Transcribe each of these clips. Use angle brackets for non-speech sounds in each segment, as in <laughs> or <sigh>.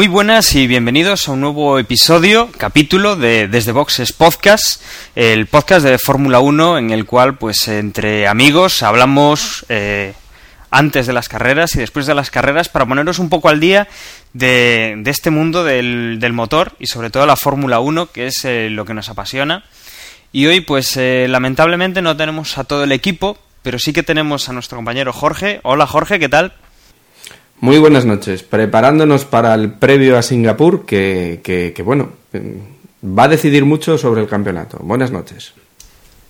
Muy buenas y bienvenidos a un nuevo episodio, capítulo de Desde Boxes Podcast, el podcast de Fórmula 1 en el cual, pues, entre amigos hablamos eh, antes de las carreras y después de las carreras para ponernos un poco al día de, este mundo del, motor y sobre todo la Fórmula 1, que es eh, lo que nos apasiona. Y hoy, pues, eh, lamentablemente no tenemos a todo el equipo, pero sí que tenemos a nuestro compañero Jorge. Hola Jorge, ¿qué tal? Muy buenas noches. Preparándonos para el previo a Singapur, que, que, bueno, va a decidir mucho sobre el campeonato. Buenas noches.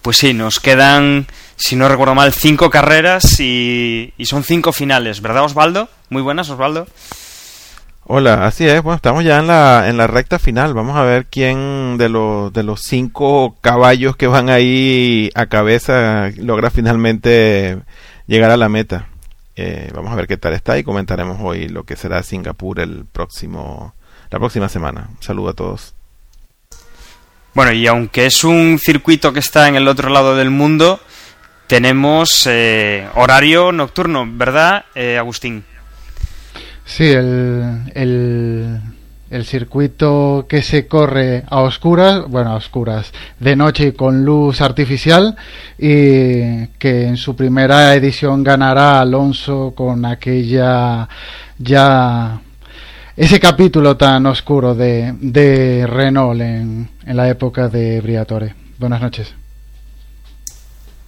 Pues sí, nos quedan, si no recuerdo mal, cinco carreras y, y, son cinco finales, ¿verdad, Osvaldo? Muy buenas, Osvaldo. Hola, así es. Bueno, estamos ya en la, en la recta final. Vamos a ver quién de los, de los cinco caballos que van ahí a cabeza logra finalmente llegar a la meta. Eh, vamos a ver qué tal está y comentaremos hoy lo que será Singapur el próximo, la próxima semana. Un saludo a todos. Bueno, y aunque es un circuito que está en el otro lado del mundo, tenemos eh, horario nocturno, ¿verdad, eh, Agustín? Sí, el el circuito que se corre a oscuras, bueno, a oscuras, de noche y con luz artificial, y que en su primera edición ganará Alonso con aquella ya ese capítulo tan oscuro de, de Renault en, en la época de Briatore. Buenas noches.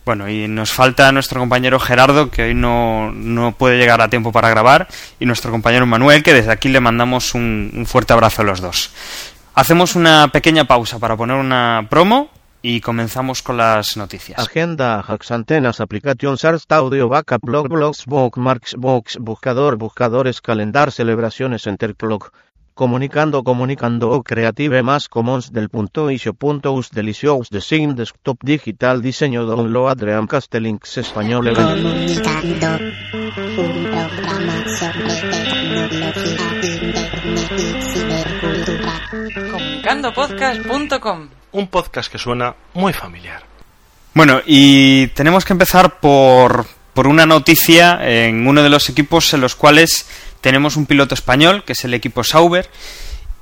Bueno, y nos falta nuestro compañero Gerardo, que hoy no, no, puede llegar a tiempo para grabar, y nuestro compañero Manuel, que desde aquí le mandamos un, fuerte abrazo a los dos. Hacemos una pequeña pausa para poner una promo y comenzamos con las noticias. Agenda, hacks, antenas, aplicación, SARS, audio, backup, blog, blogs, bookmarks, box, buscador, buscadores, calendar, celebraciones, enterclock. Comunicando, comunicando, Creative más Commons del punto isio punto us delicious design desktop digital diseño download Adrian Castellinks español Comunicando, un programa sobre tecnología, internet y cibercultura. Comunicandopodcast.com Un podcast que suena muy familiar. Bueno, y tenemos que empezar por, por una noticia en uno de los equipos en los cuales tenemos un piloto español, que es el equipo Sauber,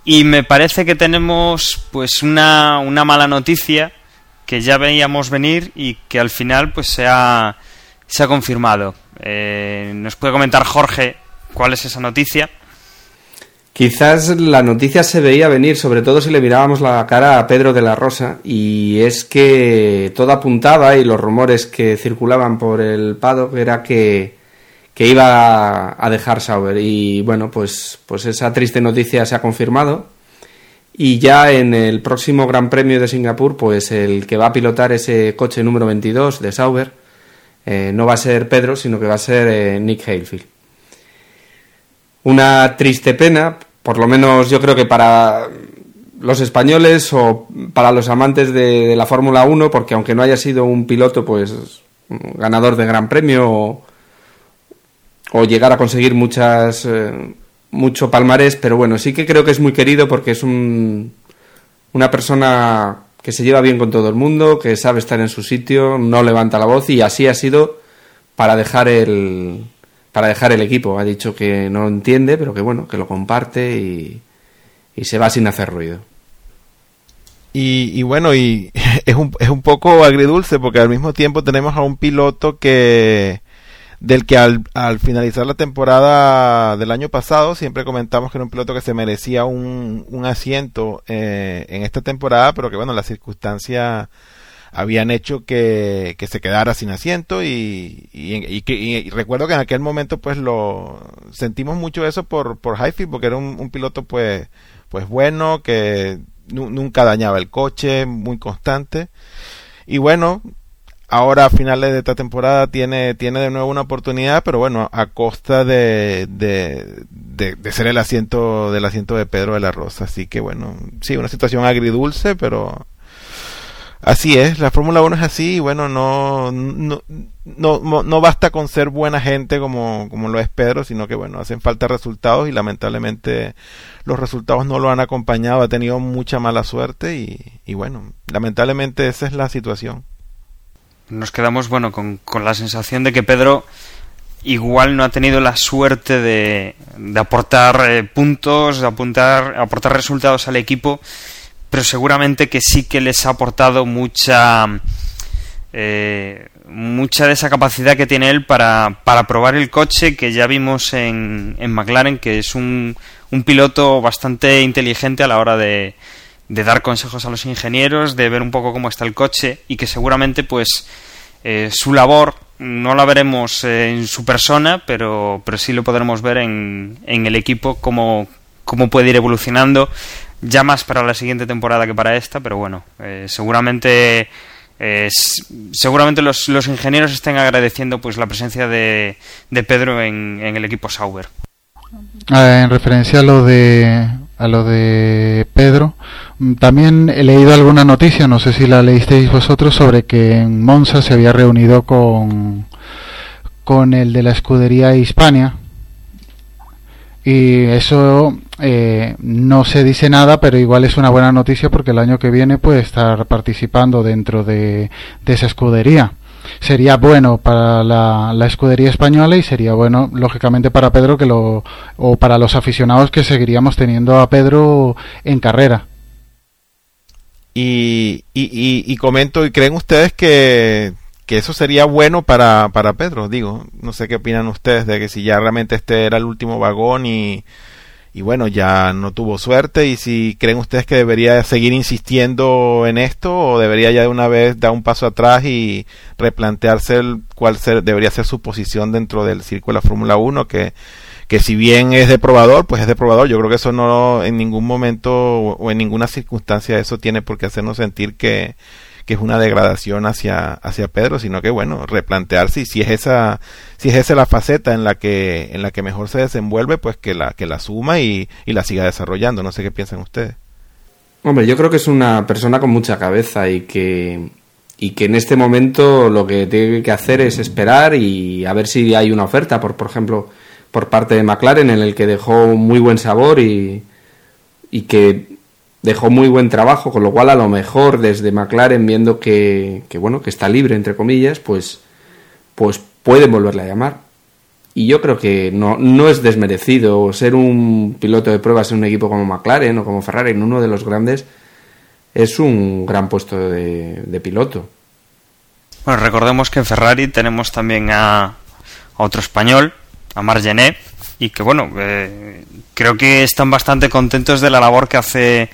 y me parece que tenemos pues una, una mala noticia que ya veíamos venir y que al final pues se ha, se ha confirmado. Eh, ¿Nos puede comentar Jorge cuál es esa noticia? Quizás la noticia se veía venir, sobre todo si le mirábamos la cara a Pedro de la Rosa, y es que todo apuntaba y los rumores que circulaban por el paddock era que que iba a dejar Sauber. Y bueno pues pues esa triste noticia se ha confirmado. Y ya en el próximo Gran Premio de Singapur pues el que va a pilotar ese coche número 22 de Sauber eh, no va a ser Pedro sino que va a ser eh, Nick Halefield una triste pena por lo menos yo creo que para los españoles o para los amantes de, la Fórmula 1 porque aunque no haya sido un piloto pues ganador de Gran Premio llegar a conseguir muchas eh, mucho palmarés, pero bueno, sí que creo que es muy querido porque es un, una persona que se lleva bien con todo el mundo, que sabe estar en su sitio, no levanta la voz y así ha sido para dejar el para dejar el equipo. Ha dicho que no entiende, pero que bueno, que lo comparte y, y se va sin hacer ruido. Y, y, bueno, y <laughs> es un, es un poco agridulce porque al mismo tiempo tenemos a un piloto que, del que al, al, finalizar la temporada del año pasado siempre comentamos que era un piloto que se merecía un, un asiento eh, en esta temporada, pero que bueno, las circunstancias habían hecho que, que se quedara sin asiento y, y, y, y, recuerdo que en aquel momento pues lo sentimos mucho eso por, por Highfield porque era un, un piloto pues, pues bueno, que nunca dañaba el coche, muy constante. Y bueno, ahora a finales de esta temporada tiene, tiene de nuevo una oportunidad, pero bueno, a costa de, de, de, ser el asiento del asiento de Pedro de la Rosa. Así que bueno, sí, una situación agridulce, pero así es, la Fórmula 1 es así y bueno, no, no, no, no basta con ser buena gente como, como lo es Pedro, sino que bueno, hacen falta resultados y lamentablemente los resultados no lo han acompañado, ha tenido mucha mala suerte y, y bueno, lamentablemente esa es la situación nos quedamos bueno con, con, la sensación de que Pedro igual no ha tenido la suerte de, de aportar eh, puntos, de apuntar, aportar resultados al equipo, pero seguramente que sí que les ha aportado mucha eh, mucha de esa capacidad que tiene él para, para probar el coche que ya vimos en, en McLaren, que es un, un piloto bastante inteligente a la hora de, de dar consejos a los ingenieros, de ver un poco cómo está el coche y que seguramente pues eh, su labor no la veremos eh, en su persona, pero, pero sí lo podremos ver en, en el equipo, cómo, cómo puede ir evolucionando, ya más para la siguiente temporada que para esta, pero bueno, eh, seguramente seguramente los, los, ingenieros estén agradeciendo pues la presencia de, de Pedro en, en, el equipo Sauber. En referencia a lo de a lo de Pedro, mm, también he leído alguna noticia, no sé si la leísteis vosotros, sobre que en Monza se había reunido con, con el de la escudería Hispania. Y eso eh, no se dice nada, pero igual es una buena noticia porque el año que viene puede estar participando dentro de, de esa escudería sería bueno para la, escudería española y sería bueno lógicamente para Pedro que lo o para los aficionados que seguiríamos teniendo a Pedro en carrera. Y, y, y, y comento y creen ustedes que, que eso sería bueno para, para Pedro digo no sé qué opinan ustedes de que si ya realmente este era el último vagón y y bueno, ya no tuvo suerte y si creen ustedes que debería seguir insistiendo en esto o debería ya de una vez dar un paso atrás y replantearse el, cuál ser, debería ser su posición dentro del círculo de la Fórmula 1 que que si bien es de probador, pues es de probador. Yo creo que eso no en ningún momento o en ninguna circunstancia eso tiene por qué hacernos sentir que, que es una degradación hacia, hacia Pedro, sino que bueno, replantearse si, si es esa, si es esa la faceta en la que, en la que mejor se desenvuelve, pues que la, que la suma y, y la siga desarrollando. No sé qué piensan ustedes. Hombre, yo creo que es una persona con mucha cabeza y que, y que en este momento lo que tiene que hacer es esperar y a ver si hay una oferta, por, por ejemplo, por parte de McLaren, en el que dejó muy buen sabor y, y que dejó muy buen trabajo, con lo cual a lo mejor desde McLaren viendo que, que, bueno, que está libre entre comillas, pues pues pueden volverle a llamar. Y yo creo que no, no es desmerecido ser un piloto de pruebas en un equipo como McLaren o como Ferrari, en uno de los grandes, es un gran puesto de, piloto. Bueno, recordemos que en Ferrari tenemos también a, a otro español, a Margenet, y que bueno, eh, creo que están bastante contentos de la labor que hace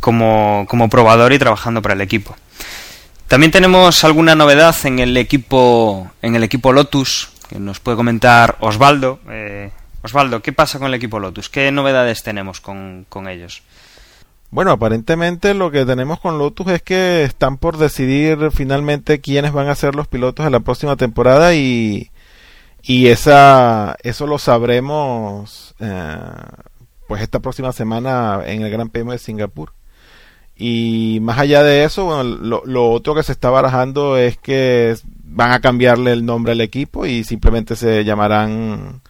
como, como probador y trabajando para el equipo. También tenemos alguna novedad en el equipo en el equipo Lotus que nos puede comentar Osvaldo. Eh, Osvaldo, ¿qué pasa con el equipo Lotus? ¿Qué novedades tenemos con, con ellos? Bueno, aparentemente lo que tenemos con Lotus es que están por decidir finalmente quiénes van a ser los pilotos de la próxima temporada y, y esa, eso lo sabremos eh, pues esta próxima semana en el Gran Premio de Singapur. Y más allá de eso, bueno, lo, otro que se está barajando es que van a cambiarle el nombre al equipo y simplemente se llamarán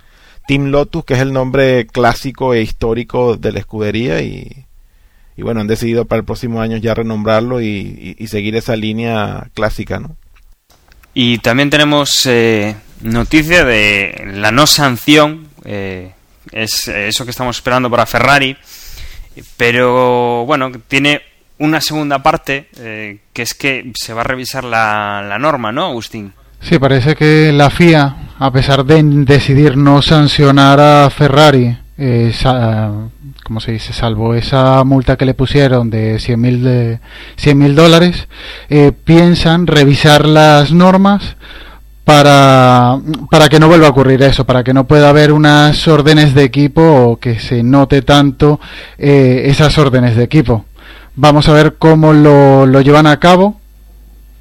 Team Lotus, que es el nombre clásico e histórico de la escudería. Y, y bueno, han decidido para el próximo año ya renombrarlo y, y, y seguir esa línea clásica, ¿no? Y también tenemos eh, noticia de la no sanción, eh, es eso que estamos esperando para Ferrari, pero bueno, tiene una segunda parte, eh, que es que se va a revisar la, la, norma, ¿no, Agustín? Sí, parece que la FIA, a pesar de decidir no sancionar a Ferrari, eh, como se dice, salvo esa multa que le pusieron de 100 mil 100 dólares, eh, piensan revisar las normas para, para que no vuelva a ocurrir eso, para que no pueda haber unas órdenes de equipo o que se note tanto eh, esas órdenes de equipo. Vamos a ver cómo lo, lo llevan a cabo,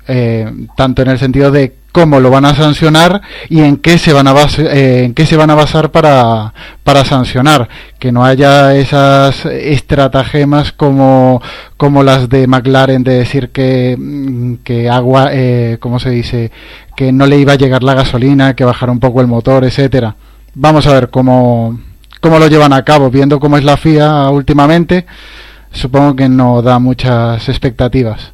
eh, tanto en el sentido de cómo lo van a sancionar y en qué se van a basar, eh, en qué se van a basar para, para sancionar. Que no haya esas estratagemas como como las de McLaren de decir que que agua eh, cómo se dice que no le iba a llegar la gasolina que bajara un poco el motor etcétera. Vamos a ver cómo cómo lo llevan a cabo viendo cómo es la FIA últimamente. Supongo que no da muchas expectativas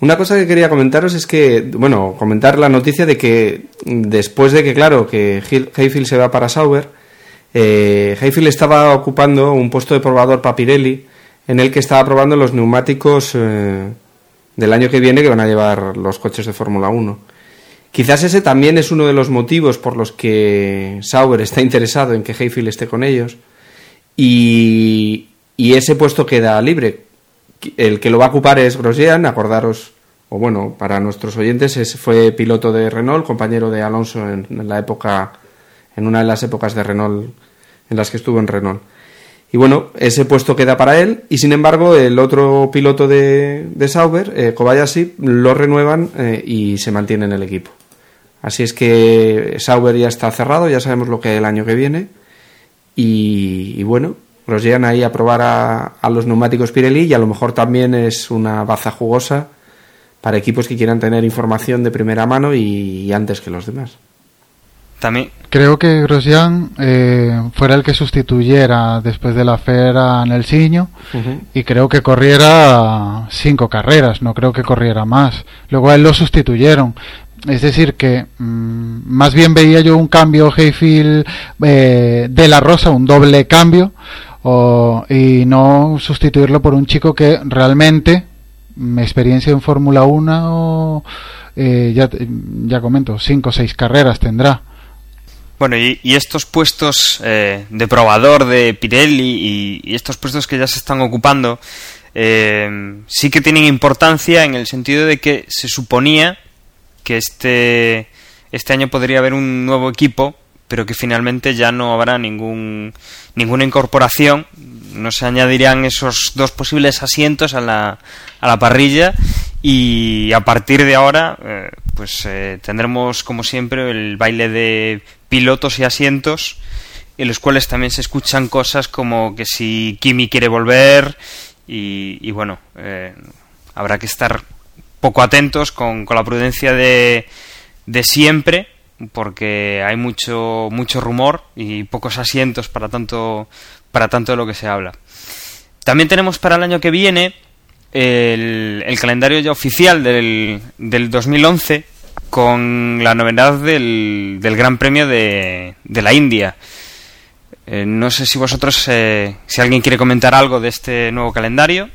Una cosa que quería comentaros es que, bueno, comentar la noticia de que después de que, claro, que Hayfield se va para Sauber, eh, Hayfield estaba ocupando un puesto de probador para Pirelli en el que estaba probando los neumáticos eh, del año que viene que van a llevar los coches de Fórmula 1. Quizás ese también es uno de los motivos por los que Sauber está interesado en que Hayfield esté con ellos y, y ese puesto queda libre. El que lo va a ocupar es Grosjean, acordaros, o bueno, para nuestros oyentes, es, fue piloto de Renault, compañero de Alonso en, la época, en una de las épocas de Renault en las que estuvo en Renault. Y bueno, ese puesto queda para él y sin embargo el otro piloto de, de Sauber, eh, Kobayashi, lo renuevan eh, y se mantiene en el equipo. Así es que Sauber ya está cerrado, ya sabemos lo que hay el año que viene y, y bueno, los llegan ahí a probar a, los neumáticos Pirelli y a lo mejor también es una baza jugosa para equipos que quieran tener información de primera mano y, antes que los demás. También. Creo que Grosjean eh, fuera el que sustituyera después de la fera en el Siño y creo que corriera cinco carreras, no creo que corriera más. Luego a él lo sustituyeron. Es decir, que mm, más bien veía yo un cambio Hayfield eh, de la Rosa, un doble cambio, o, y no sustituirlo por un chico que realmente mi mm, experiencia en Fórmula 1 o, eh, ya, ya comento, cinco o seis carreras tendrá. Bueno, y, estos puestos eh, de probador de Pirelli y, estos puestos que ya se están ocupando eh, sí que tienen importancia en el sentido de que se suponía que este, este año podría haber un nuevo equipo pero que finalmente ya no habrá ningún, ninguna incorporación, no se añadirán esos dos posibles asientos a la, a la parrilla y a partir de ahora eh, pues eh, tendremos como siempre el baile de pilotos y asientos en los cuales también se escuchan cosas como que si Kimi quiere volver y, bueno eh, habrá que estar poco atentos con, con la prudencia de, de siempre porque hay mucho mucho rumor y pocos asientos para tanto para tanto de lo que se habla. También tenemos para el año que viene el, calendario ya oficial del, del 2011 con la novedad del, del Gran Premio de, de la India. Eh, no sé si vosotros, eh, si alguien quiere comentar algo de este nuevo calendario.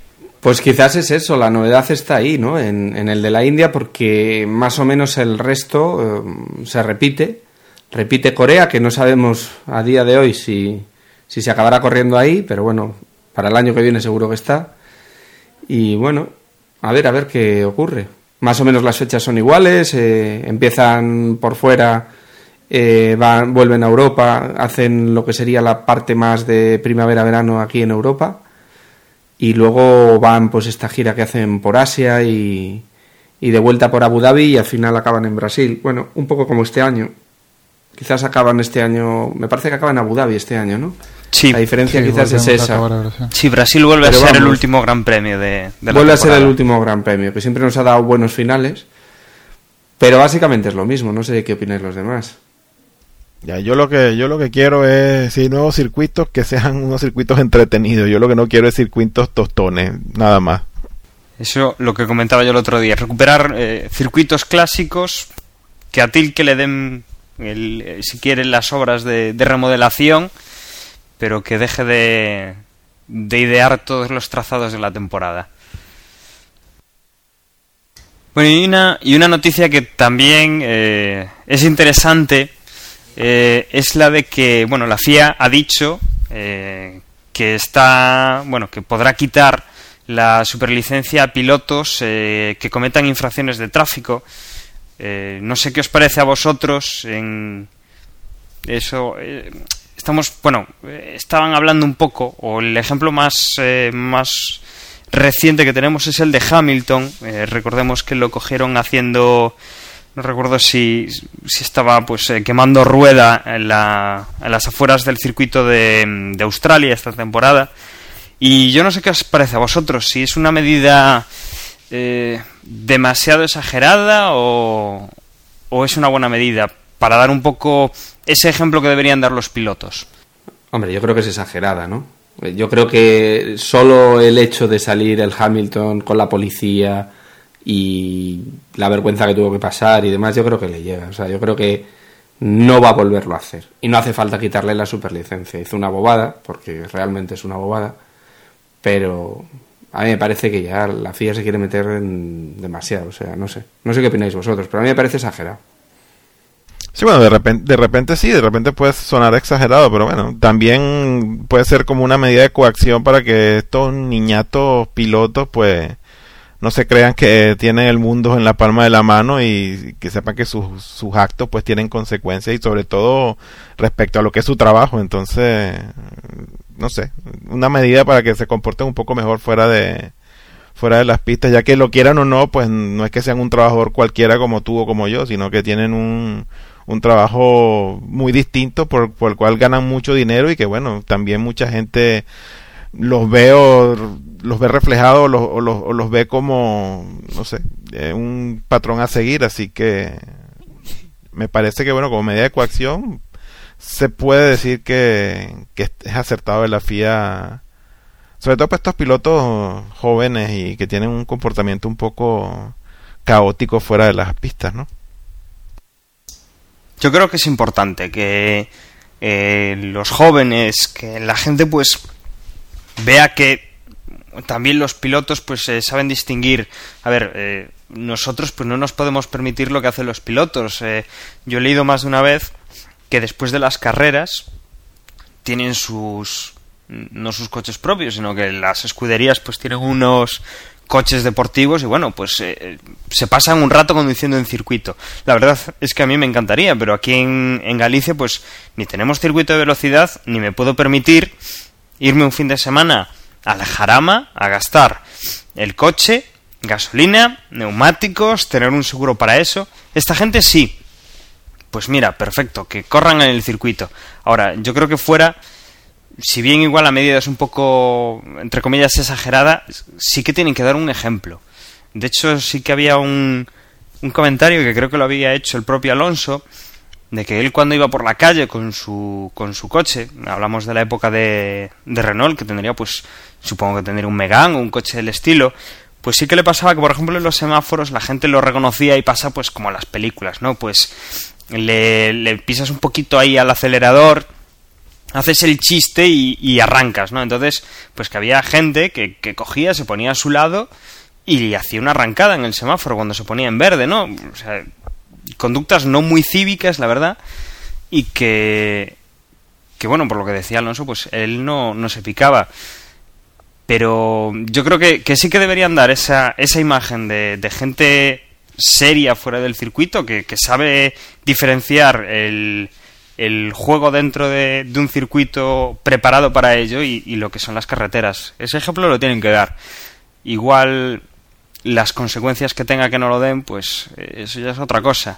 Pues quizás es eso, la novedad está ahí, ¿no? En, el de la India, porque más o menos el resto eh, se repite. Repite Corea, que no sabemos a día de hoy si, si se acabará corriendo ahí, pero bueno, para el año que viene seguro que está. Y bueno, a ver, a ver qué ocurre. Más o menos las fechas son iguales, eh, empiezan por fuera, eh, van, vuelven a Europa, hacen lo que sería la parte más de primavera-verano aquí en Europa y luego van pues esta gira que hacen por Asia y, y de vuelta por Abu Dhabi y al final acaban en Brasil. Bueno, un poco como este año. Quizás acaban este año, me parece que acaban en Abu Dhabi este año, ¿no? Sí. La diferencia quizás es esa. Sí, Brasil vuelve a ser el último gran premio de, de Vuelve a ser el último gran premio, que siempre nos ha dado buenos finales. Pero básicamente es lo mismo, no sé qué opináis los demás. Ya, yo lo que yo lo que quiero es sí, nuevos circuitos que sean unos circuitos entretenidos. Yo lo que no quiero es circuitos tostones, nada más. Eso lo que comentaba yo el otro día, recuperar eh, circuitos clásicos que a Til que le den el, si quieren las obras de, remodelación, pero que deje de, de idear todos los trazados de la temporada. Bueno, y una, y una noticia que también eh, es interesante eh, es la de que, bueno, la FIA ha dicho eh, que está, bueno, que podrá quitar la superlicencia a pilotos eh, que cometan infracciones de tráfico. no sé qué os parece a vosotros en eso. estamos, bueno, estaban hablando un poco, o el ejemplo más, más reciente que tenemos es el de Hamilton. recordemos que lo cogieron haciendo no recuerdo si, si estaba pues eh, quemando rueda en, la, en, las afueras del circuito de, de, Australia esta temporada. Y yo no sé qué os parece a vosotros si es una medida eh, demasiado exagerada o, o es una buena medida para dar un poco ese ejemplo que deberían dar los pilotos. Hombre yo creo que es exagerada no yo creo que solo el hecho de salir el Hamilton con la policía y la vergüenza que tuvo que pasar y demás, yo creo que le llega. O sea, yo creo que no va a volverlo a hacer. Y no hace falta quitarle la superlicencia. Hizo una bobada, porque realmente es una bobada, pero a mí me parece que ya la FIA se quiere meter en demasiado. O sea, no sé. No sé qué opináis vosotros, pero a mí me parece exagerado. Sí, bueno, de repente, de repente sí, de repente puede sonar exagerado, pero bueno, también puede ser como una medida de coacción para que estos niñatos pilotos, pues, no se crean que tienen el mundo en la palma de la mano y que sepan que sus, sus actos, pues, tienen consecuencias y sobre todo respecto a lo que es su trabajo. Entonces, no sé, una medida para que se comporten un poco mejor fuera de, fuera de las pistas, ya que lo quieran o no, pues no es que sean un trabajador cualquiera como tú o como yo, sino que tienen un, un trabajo muy distinto por, por, el cual ganan mucho dinero y que bueno, también mucha gente los ve o los ve reflejados o los, los, los ve como, no sé, eh, un patrón a seguir, así que me parece que bueno, como medida de coacción se puede decir que, que es acertado de la FIA sobre todo para estos pilotos jóvenes y que tienen un comportamiento un poco caótico fuera de las pistas, ¿no? Yo creo que es importante que eh, los jóvenes, que la gente pues vea que también los pilotos pues eh, saben distinguir. A ver, eh, nosotros pues no nos podemos permitir lo que hacen los pilotos. Eh, yo he leído más de una vez que después de las carreras tienen sus no sus coches propios, sino que las escuderías pues tienen unos coches deportivos y bueno, pues eh, se pasan un rato conduciendo en circuito. La verdad es que a mí me encantaría, pero aquí en, en, Galicia pues ni tenemos circuito de velocidad ni me puedo permitir irme un fin de semana a la jarama a gastar el coche, gasolina, neumáticos, tener un seguro para eso. Esta gente sí. Pues mira, perfecto, que corran en el circuito. Ahora, yo creo que fuera si bien igual la medida es un poco, entre comillas, exagerada, sí que tienen que dar un ejemplo. De hecho, sí que había un, un comentario que creo que lo había hecho el propio Alonso, de que él cuando iba por la calle con su, con su coche, hablamos de la época de, de Renault, que tendría pues, supongo que tendría un Megane o un coche del estilo, pues sí que le pasaba que, por ejemplo, en los semáforos la gente lo reconocía y pasa pues como las películas, ¿no? Pues le, le pisas un poquito ahí al acelerador, haces el chiste y, y, arrancas, ¿no? Entonces, pues que había gente que, que, cogía, se ponía a su lado y hacía una arrancada en el semáforo cuando se ponía en verde, ¿no? O sea, conductas no muy cívicas, la verdad, y que, que bueno, por lo que decía Alonso, pues él no, no se picaba. Pero yo creo que, que sí que deberían dar esa, esa imagen de, de gente seria fuera del circuito, que, que sabe diferenciar el, el juego dentro de, de, un circuito preparado para ello y, y, lo que son las carreteras. Ese ejemplo lo tienen que dar. Igual las consecuencias que tenga que no lo den, pues eso ya es otra cosa.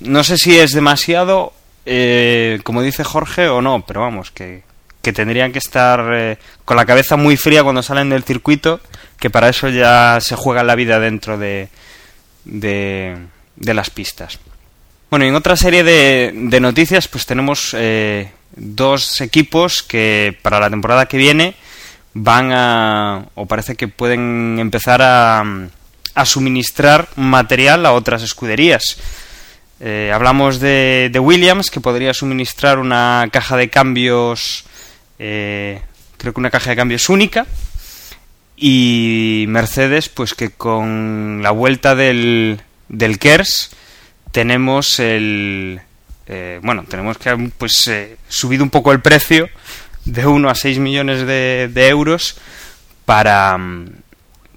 No sé si es demasiado, eh, como dice Jorge, o no, pero vamos, que, que tendrían que estar eh, con la cabeza muy fría cuando salen del circuito, que para eso ya se juega la vida dentro de, de, de las pistas. Bueno, y en otra serie de, de noticias, pues tenemos eh, dos equipos que para la temporada que viene van a, o parece que pueden empezar a, a suministrar material a otras escuderías. Eh, hablamos de, de, Williams, que podría suministrar una caja de cambios, eh, creo que una caja de cambios única, y Mercedes, pues que con la vuelta del, del KERS, tenemos el eh, bueno tenemos que pues eh, subido un poco el precio de 1 a 6 millones de, de, euros para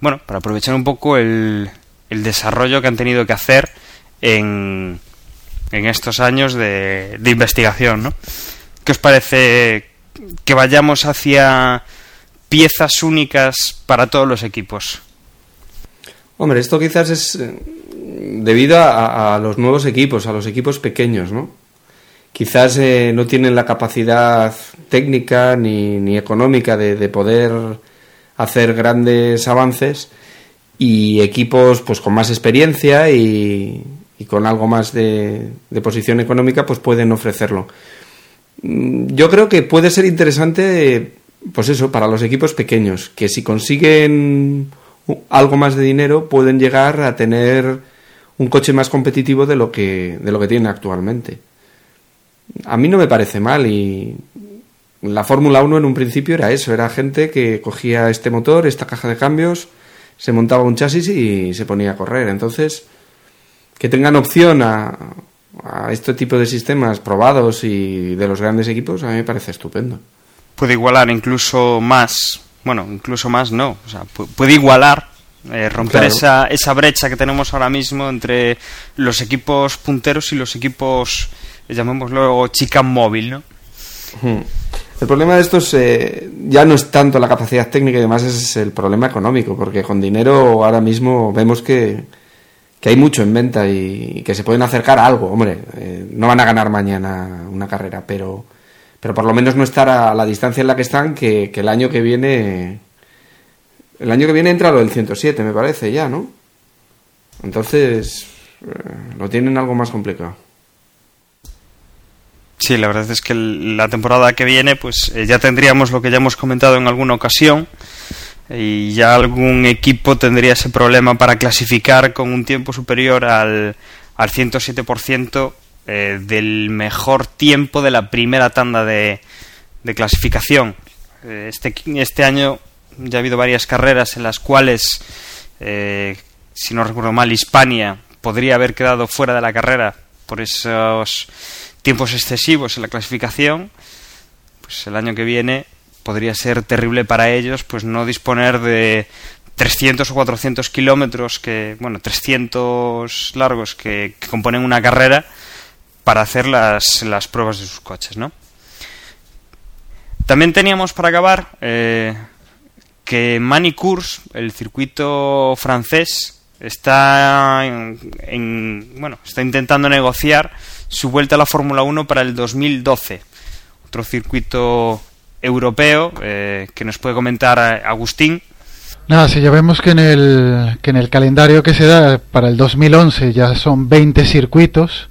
bueno para aprovechar un poco el, el, desarrollo que han tenido que hacer en, en estos años de, de investigación ¿no? ¿qué os parece que vayamos hacia piezas únicas para todos los equipos? Hombre, esto quizás es debido a, a, los nuevos equipos, a los equipos pequeños, ¿no? Quizás eh, no tienen la capacidad técnica ni, económica de, de, poder hacer grandes avances y equipos pues con más experiencia y, con algo más de, de, posición económica pues pueden ofrecerlo. Mm, yo creo que puede ser interesante pues eso, para los equipos pequeños, que si consiguen algo más de dinero pueden llegar a tener un coche más competitivo de lo que de lo que tienen actualmente. A mí no me parece mal y la Fórmula 1 en un principio era eso, era gente que cogía este motor, esta caja de cambios, se montaba un chasis y se ponía a correr. Entonces, que tengan opción a, a este tipo de sistemas probados y de los grandes equipos, a mí me parece estupendo. Puede igualar incluso más, bueno, incluso más no, o sea, pu- puede igualar, eh, romper Claro. esa, esa brecha que tenemos ahora mismo entre los equipos punteros y los equipos, llamémoslo, chica móvil, ¿no? Hmm. El problema de estos eh, ya no es tanto la capacidad técnica y demás, es el problema económico, porque con dinero ahora mismo vemos que, que hay mucho en venta y, que se pueden acercar a algo. Hombre, eh, no van a ganar mañana una carrera, pero, pero por lo menos no estar a la distancia en la que están, que, que el año que viene. El año que viene entra lo del 107, me parece, ya, ¿no? Entonces, eh, lo tienen algo más complicado. Sí, la verdad es que la temporada que viene, pues eh, ya tendríamos lo que ya hemos comentado en alguna ocasión y ya algún equipo tendría ese problema para clasificar con un tiempo superior al, al 107% eh, del mejor tiempo de la primera tanda de, de clasificación. Eh, Este, este año ya ha habido varias carreras en las cuales, eh, si no recuerdo mal, Hispania podría haber quedado fuera de la carrera por esos tiempos excesivos en la clasificación. Pues el año que viene podría ser terrible para ellos pues no disponer de 300 o 400 kilómetros que bueno 300 largos que, componen una carrera para hacer las, las pruebas de sus coches ¿no? también teníamos para acabar eh, que Manicours el circuito francés está en, en- bueno está intentando negociar su vuelta a la Fórmula 1 para el 2012 otro circuito europeo eh, que nos puede comentar eh, Agustín. Nada, si ya vemos que en el, que en el calendario que se da para el 2011 ya son 20 circuitos,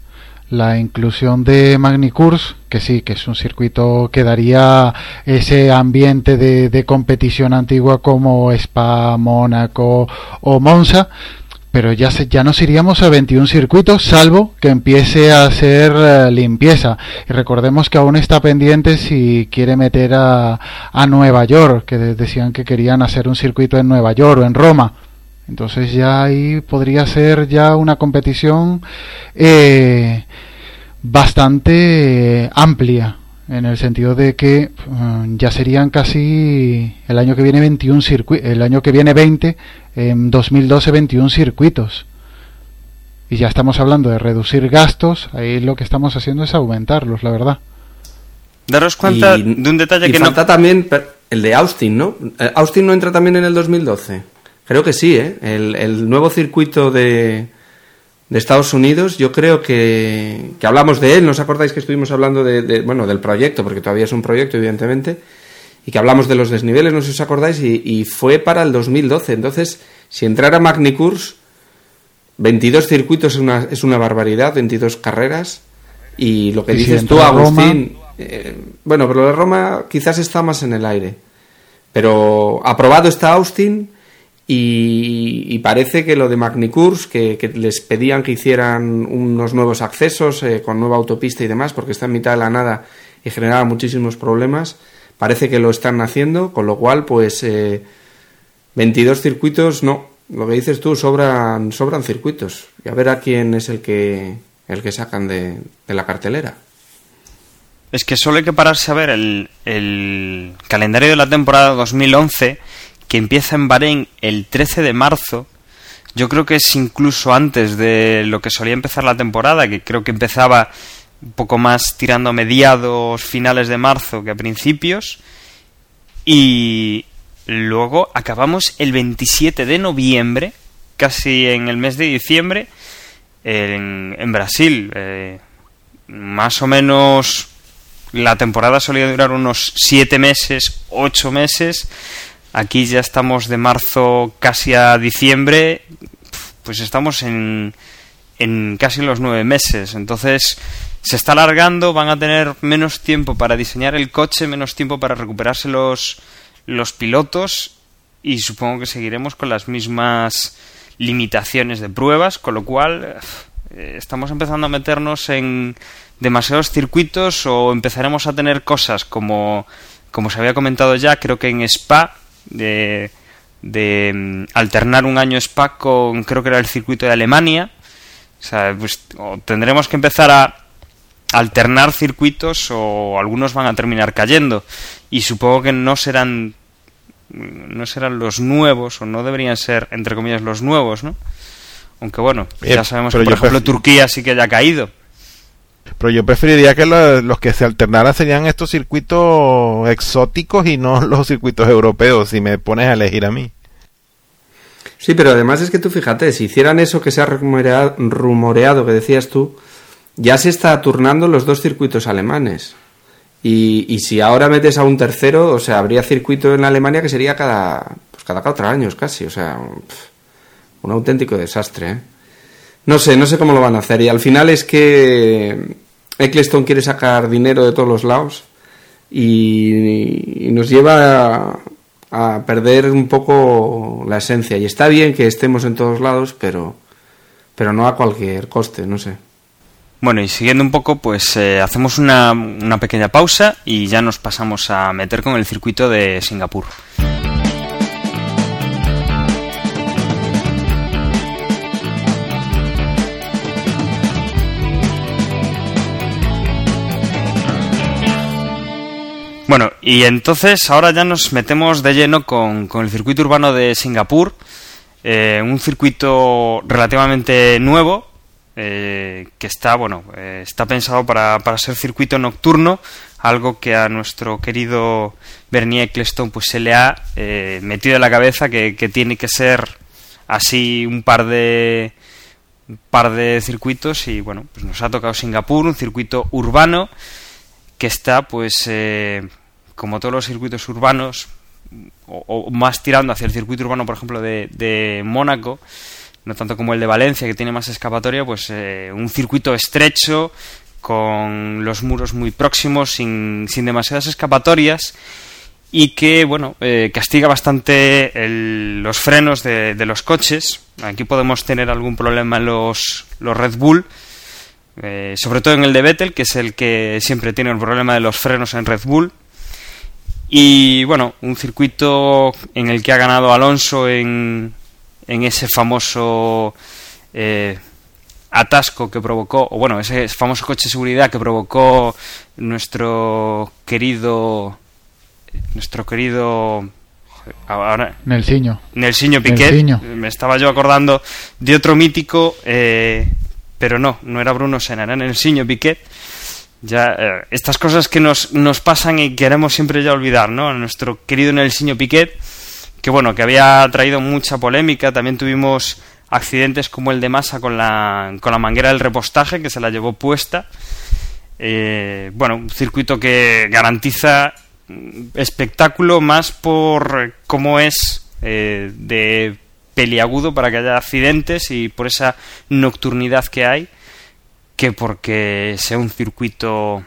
la inclusión de Magnicurs, que sí, que es un circuito que daría ese ambiente de, de competición antigua como Spa, Mónaco o Monza, pero ya, se, ya nos iríamos a 21 circuitos, salvo que empiece a hacer eh, limpieza. Y recordemos que aún está pendiente si quiere meter a, a Nueva York, que de- decían que querían hacer un circuito en Nueva York o en Roma. Entonces ya ahí podría ser ya una competición eh, bastante eh, amplia en el sentido de que mm, ya serían casi el año que viene 21 circuitos, el año que viene 20, en 2012 21 circuitos. Y ya estamos hablando de reducir gastos, ahí lo que estamos haciendo es aumentarlos, la verdad. Daros cuenta Y- de un detalle y que falta no... también el de Austin, ¿no? Eh, Austin no entra también en el 2012. Creo que sí, ¿eh? El, el nuevo circuito de, de Estados Unidos, yo creo que, que hablamos de él. ¿No os acordáis que estuvimos hablando de, de- bueno, del proyecto? Porque todavía es un proyecto, evidentemente. Y que hablamos de los desniveles, no sé si os acordáis, y, y fue para el 2012. Entonces, si entrara Magnicurs, 22 circuitos es una, es una barbaridad, 22 carreras. Y lo que Y si dices tú, Roma- Agustín, eh, bueno, pero lo de Roma quizás está más en el aire. Pero aprobado está Austin y, parece que lo de Magnicurs, que, que les pedían que hicieran unos nuevos accesos eh, con nueva autopista y demás, porque está en mitad de la nada y generaba muchísimos problemas, parece que lo están haciendo, con lo cual, pues, eh, 22 circuitos, no. Lo que dices tú, sobran, sobran circuitos. Y a ver a quién es el que, el que sacan de, de la cartelera. Es que solo hay que pararse a ver el, el calendario de la temporada 2011 empieza en Bahrein el 13 de marzo. Yo creo que es incluso antes de lo que solía empezar la temporada, que creo que empezaba un poco más tirando a mediados, finales de marzo que a principios. Y luego acabamos el 27 de noviembre, casi en el mes de diciembre, en, en Brasil. Eh, más o menos la temporada solía durar unos 7 meses, 8 meses. Aquí ya estamos de marzo casi a diciembre, pues estamos en, en casi los 9 meses. Entonces se está alargando, van a tener menos tiempo para diseñar el coche, menos tiempo para recuperarse los, los pilotos y supongo que seguiremos con las mismas limitaciones de pruebas, con lo cual eh, estamos empezando a meternos en demasiados circuitos o empezaremos a tener cosas como, como se había comentado ya, creo que en Spa, de, de mm, alternar un año Spa con, creo que era el circuito de Alemania. O sea, pues, o tendremos que empezar a alternar circuitos o algunos van a terminar cayendo. Y supongo que no serán no serán los nuevos o no deberían ser entre comillas los nuevos, ¿no? Aunque bueno, ya sabemos que por ejemplo Turquía sí que haya caído. Pero yo preferiría que los que se alternaran serían estos circuitos exóticos y no <laughs> los circuitos europeos, si me pones a elegir a mí. Sí, pero además es que tú fíjate, si hicieran eso que se ha rumoreado, que decías tú, ya se está turnando los dos circuitos alemanes. Y, y, si ahora metes a un tercero, o sea, habría circuito en Alemania que sería cada, pues cada cuatro años casi, o sea, un auténtico desastre. ¿eh? No sé, no sé cómo lo van a hacer. Y al final es que Eccleston quiere sacar dinero de todos los lados y, nos lleva a, perder un poco la esencia. Y está bien que estemos en todos lados, pero, pero no a cualquier coste, no sé. Bueno, y siguiendo un poco, pues eh, hacemos una, una pequeña pausa y ya nos pasamos a meter con el circuito de Singapur. Bueno, y entonces ahora ya nos metemos de lleno con, el circuito urbano de Singapur, eh, un circuito relativamente nuevo, eh, que está, bueno, eh, está pensado para, para, ser circuito nocturno, algo que a nuestro querido Bernie Eccleston pues se le ha metido en la cabeza que, que, tiene que ser así un par de un par de circuitos y bueno, pues nos ha tocado Singapur, un circuito urbano que está pues eh, como todos los circuitos urbanos o, más tirando hacia el circuito urbano por ejemplo de, Mónaco no tanto como el de Valencia que tiene más escapatoria pues eh, un circuito estrecho con los muros muy próximos sin, sin demasiadas escapatorias y que bueno eh, castiga bastante los frenos de, de, los coches aquí podemos tener algún problema en los, los Red Bull eh, sobre todo en el de Vettel, que es el que siempre tiene el problema de los frenos en Red Bull. Y bueno, un circuito en el que ha ganado Alonso en, en ese famoso eh, atasco que provocó, o bueno, ese famoso coche de seguridad que provocó nuestro querido, nuestro querido ahora Nelsinho. Nelsinho Piquet me estaba yo acordando de otro mítico eh, pero no, no era Bruno Senna, era Nelsinho Piquet. Ya, eh, estas cosas que nos, nos pasan y queremos siempre ya olvidar, ¿no? nuestro querido Nelsinho Piquet, que bueno, que había traído mucha polémica, también tuvimos accidentes como el de Massa con la, con la manguera del repostaje, que se la llevó puesta. Eh, bueno, un circuito que garantiza espectáculo más por cómo es eh, de peliagudo para que haya accidentes y por esa nocturnidad que hay que porque sea un circuito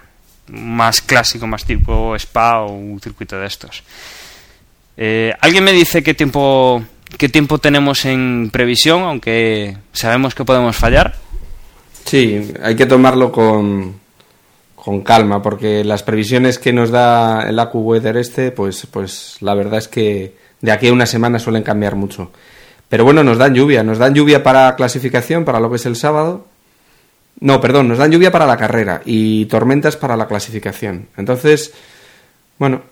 más clásico, más tipo spa o un circuito de estos. Eh, ¿Alguien me dice qué tiempo, qué tiempo tenemos en previsión, aunque sabemos que podemos fallar? Sí, hay que tomarlo con, con calma, porque las previsiones que nos da el AccuWeather este, pues, pues la verdad es que de aquí a una semana suelen cambiar mucho. Pero bueno, nos dan lluvia, nos dan lluvia para clasificación, para lo que es el sábado. No, perdón, nos dan lluvia para la carrera y tormentas para la clasificación. Entonces, bueno,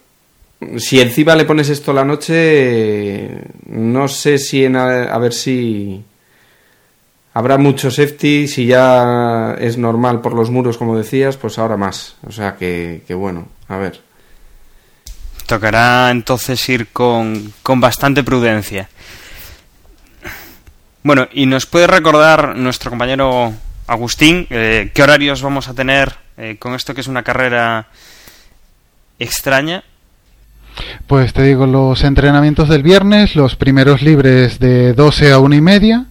si encima le pones esto la noche, no sé si en a, ver si habrá mucho safety, si ya es normal por los muros, como decías, pues ahora más. O sea que, que bueno, a ver. Tocará entonces ir con, con bastante prudencia. Bueno, y nos puede recordar nuestro compañero Agustín eh, qué horarios vamos a tener eh, con esto que es una carrera extraña. Pues te digo, los entrenamientos del viernes, los primeros libres de 12 a 1 y media,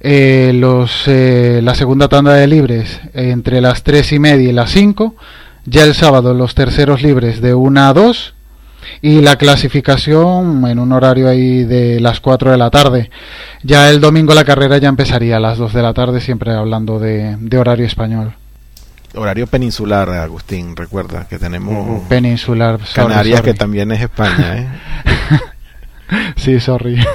eh, los, la segunda tanda de libres entre las 3 y media y las 5, ya el sábado los terceros libres de 1 a 2 y la clasificación en un horario ahí de las 4 de la tarde. Ya el domingo la carrera ya empezaría a las 2 de la tarde, siempre hablando de, de horario español. Horario peninsular, Agustín, recuerda que tenemos Peninsular. sorry, Canarias, sorry. que también es España, ¿eh? <laughs> sí, sorry. <laughs>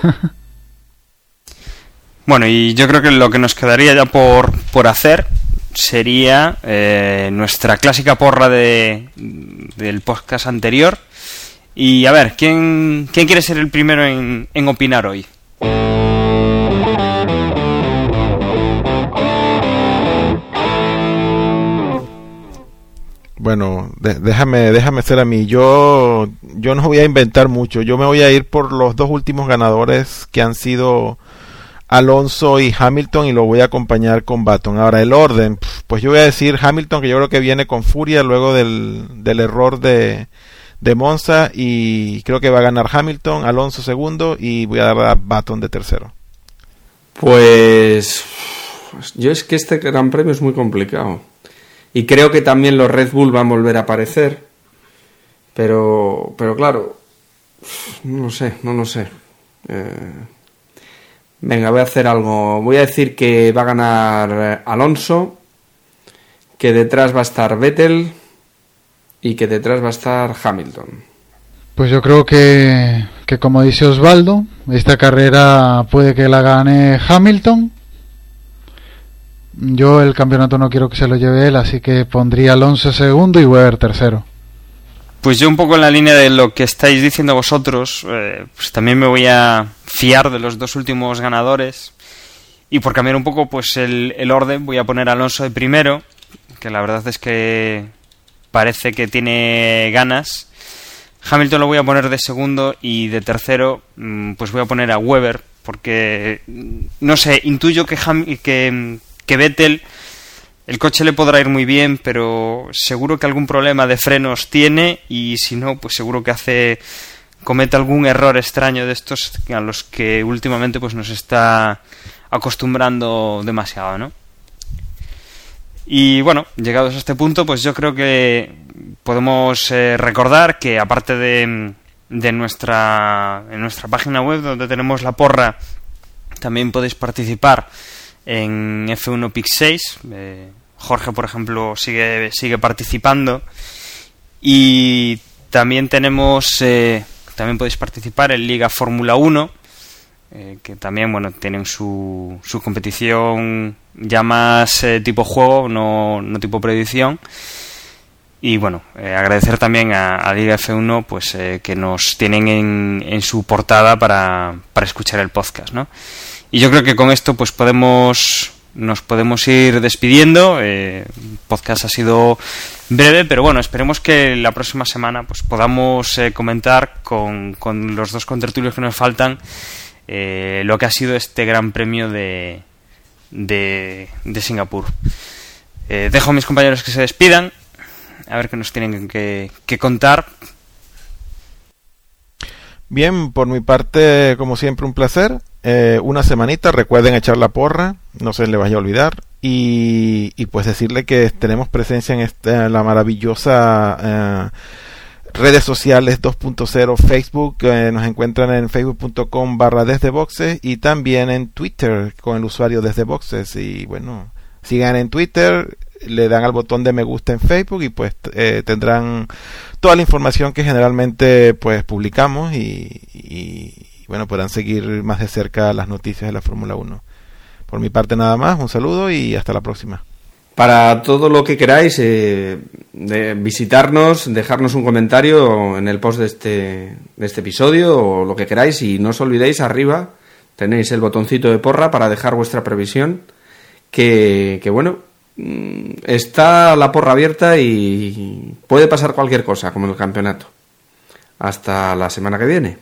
Bueno, y yo creo que lo que nos quedaría ya por, por hacer sería eh, nuestra clásica porra de, del podcast anterior. Y a ver, ¿quién, quién quiere ser el primero en, en opinar hoy? Bueno, déjame, déjame ser a mí. Yo, yo no voy a inventar mucho. Yo me voy a ir por los dos últimos ganadores que han sido Alonso y Hamilton y lo voy a acompañar con Baton. Ahora, el orden, pues yo voy a decir Hamilton que yo creo que viene con furia luego del, del error de, de Monza y creo que va a ganar Hamilton, Alonso segundo y voy a dar a Baton de tercero. Pues yo es que este Gran Premio es muy complicado. Y creo que también los Red Bull van a volver a aparecer. Pero, pero claro, no sé, no lo sé. Eh, venga, voy a hacer algo. Voy a decir que va a ganar Alonso, que detrás va a estar Vettel y que detrás va a estar Hamilton. Pues yo creo que, que como dice Osvaldo, esta carrera puede que la gane Hamilton. Yo el campeonato no quiero que se lo lleve él, así que pondría Alonso segundo y Weber tercero. Pues yo un poco en la línea de lo que estáis diciendo vosotros, eh, pues también me voy a fiar de los dos últimos ganadores. Y por cambiar un poco pues el, el orden, voy a poner a Alonso de primero, que la verdad es que parece que tiene ganas. Hamilton lo voy a poner de segundo y de tercero mm, pues voy a poner a Weber, porque mm, no sé, intuyo que, Ham- que, que Vettel el coche le podrá ir muy bien, pero seguro que algún problema de frenos tiene y si no, pues seguro que hace comete algún error extraño de estos a los que últimamente pues nos está acostumbrando demasiado, ¿no? Y bueno, llegados a este punto, pues yo creo que podemos eh, recordar que aparte de, de nuestra en nuestra página web donde tenemos la porra, también podéis participar en F1 Pick 6. Eh, Jorge, por ejemplo, sigue, sigue participando. Y también tenemos, eh, también podéis participar en Liga Fórmula 1, eh, que también, bueno, tienen su, su competición ya más eh, tipo juego, no, no tipo predicción. Y bueno, eh, agradecer también a, Liga F1 pues eh, que nos tienen en, en su portada para, para escuchar el podcast, ¿no? Y yo creo que con esto pues podemos nos podemos ir despidiendo. Eh, el podcast ha sido breve, pero bueno, esperemos que la próxima semana pues podamos comentar con, con los dos contertulios que nos faltan eh, lo que ha sido este gran premio de, de, de Singapur. Eh, dejo a mis compañeros que se despidan, a ver qué nos tienen que, que contar. Bien, por mi parte, como siempre, un placer. Eh, una semanita, recuerden echar la porra, no se les vaya a olvidar. Y, y pues decirle que tenemos presencia en esta, la maravillosa eh, redes sociales 2.0 Facebook. eh, nos encuentran en facebook.com barra desde boxes y también en Twitter con el usuario desde boxes. Y bueno, sigan en Twitter, le dan al botón de me gusta en Facebook y pues eh, tendrán toda la información que generalmente pues publicamos y, y, y, bueno podrán seguir más de cerca las noticias de la Fórmula 1. Por mi parte nada más, un saludo y hasta la próxima. Para todo lo que queráis, eh, visitarnos, dejarnos un comentario en el post de este, de este episodio o lo que queráis y no os olvidéis arriba tenéis el botoncito de porra para dejar vuestra previsión que, bueno, mm, está la porra abierta y puede pasar cualquier cosa como el campeonato. Hasta la semana que viene.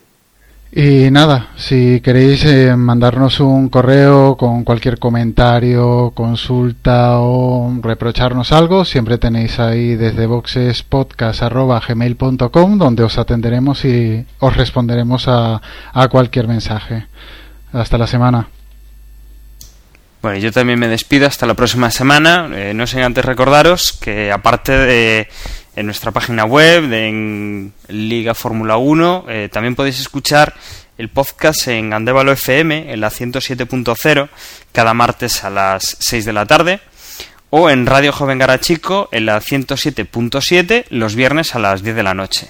Y nada, si queréis eh, mandarnos un correo con cualquier comentario, consulta o reprocharnos algo, siempre tenéis ahí desde boxespodcast.gmail.com donde os atenderemos y os responderemos a, a cualquier mensaje. Hasta la semana. Bueno, yo también me despido hasta la próxima semana. Eh, no sé antes recordaros que aparte de en nuestra página web, en Liga Fórmula 1. Eh, también podéis escuchar el podcast en Andévalo FM, en la 107.0, cada martes a las 6 de la tarde. O en Radio Joven Garachico, en la 107.7, los viernes a las 10 de la noche.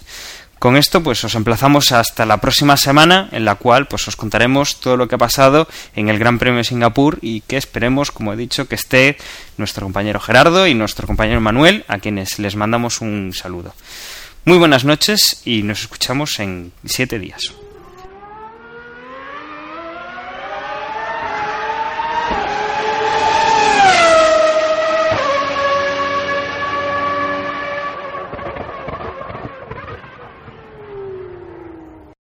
Con esto, pues os emplazamos hasta la próxima semana, en la cual pues os contaremos todo lo que ha pasado en el Gran Premio de Singapur y que esperemos, como he dicho, que esté nuestro compañero Gerardo y nuestro compañero Manuel, a quienes les mandamos un saludo. Muy buenas noches y nos escuchamos en siete días.